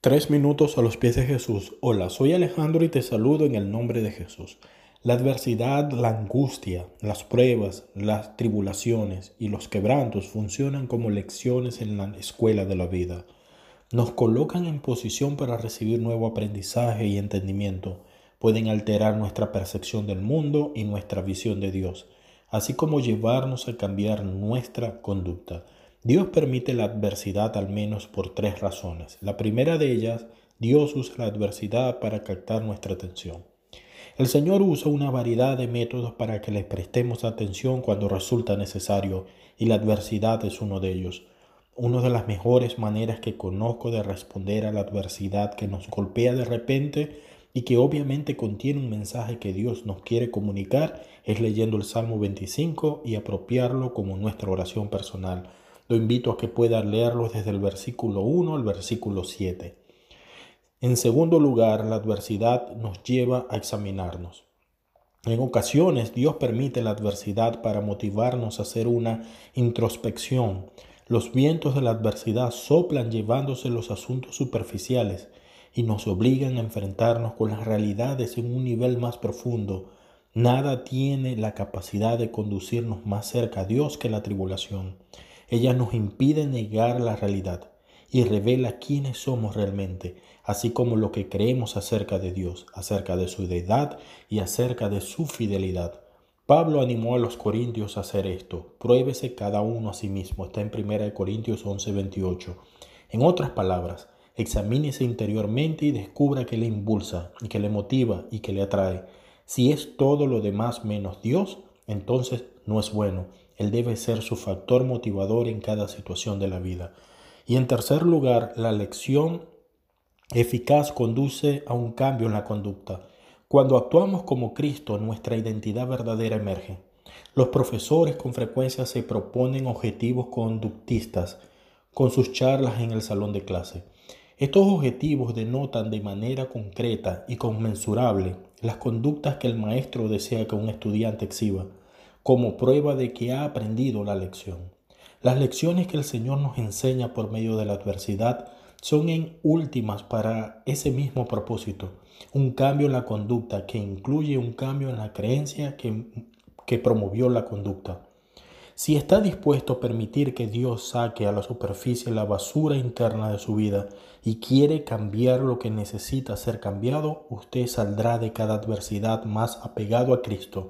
Tres minutos a los pies de Jesús. Hola, soy Alejandro y te saludo en el nombre de Jesús. La adversidad, la angustia, las pruebas, las tribulaciones y los quebrantos funcionan como lecciones en la escuela de la vida. Nos colocan en posición para recibir nuevo aprendizaje y entendimiento. Pueden alterar nuestra percepción del mundo y nuestra visión de Dios, así como llevarnos a cambiar nuestra conducta. Dios permite la adversidad al menos por tres razones. La primera de ellas, Dios usa la adversidad para captar nuestra atención. El Señor usa una variedad de métodos para que le prestemos atención cuando resulta necesario y la adversidad es uno de ellos. Una de las mejores maneras que conozco de responder a la adversidad que nos golpea de repente y que obviamente contiene un mensaje que Dios nos quiere comunicar es leyendo el Salmo 25 y apropiarlo como nuestra oración personal. Lo invito a que pueda leerlos desde el versículo 1 al versículo 7. En segundo lugar, la adversidad nos lleva a examinarnos. En ocasiones Dios permite la adversidad para motivarnos a hacer una introspección. Los vientos de la adversidad soplan llevándose los asuntos superficiales y nos obligan a enfrentarnos con las realidades en un nivel más profundo. Nada tiene la capacidad de conducirnos más cerca a Dios que la tribulación. Ella nos impide negar la realidad y revela quiénes somos realmente, así como lo que creemos acerca de Dios, acerca de su deidad y acerca de su fidelidad. Pablo animó a los corintios a hacer esto. Pruébese cada uno a sí mismo. Está en 1 Corintios 11:28. En otras palabras, examínese interiormente y descubra qué le impulsa y que le motiva y que le atrae. Si es todo lo demás menos Dios, entonces no es bueno. Él debe ser su factor motivador en cada situación de la vida. Y en tercer lugar, la lección eficaz conduce a un cambio en la conducta. Cuando actuamos como Cristo, nuestra identidad verdadera emerge. Los profesores con frecuencia se proponen objetivos conductistas con sus charlas en el salón de clase. Estos objetivos denotan de manera concreta y conmensurable las conductas que el maestro desea que un estudiante exhiba como prueba de que ha aprendido la lección. Las lecciones que el Señor nos enseña por medio de la adversidad son en últimas para ese mismo propósito, un cambio en la conducta que incluye un cambio en la creencia que, que promovió la conducta. Si está dispuesto a permitir que Dios saque a la superficie la basura interna de su vida y quiere cambiar lo que necesita ser cambiado, usted saldrá de cada adversidad más apegado a Cristo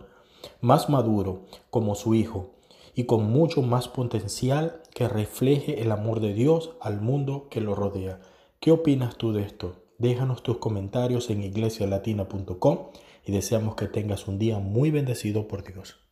más maduro como su Hijo y con mucho más potencial que refleje el amor de Dios al mundo que lo rodea. ¿Qué opinas tú de esto? Déjanos tus comentarios en iglesialatina.com y deseamos que tengas un día muy bendecido por Dios.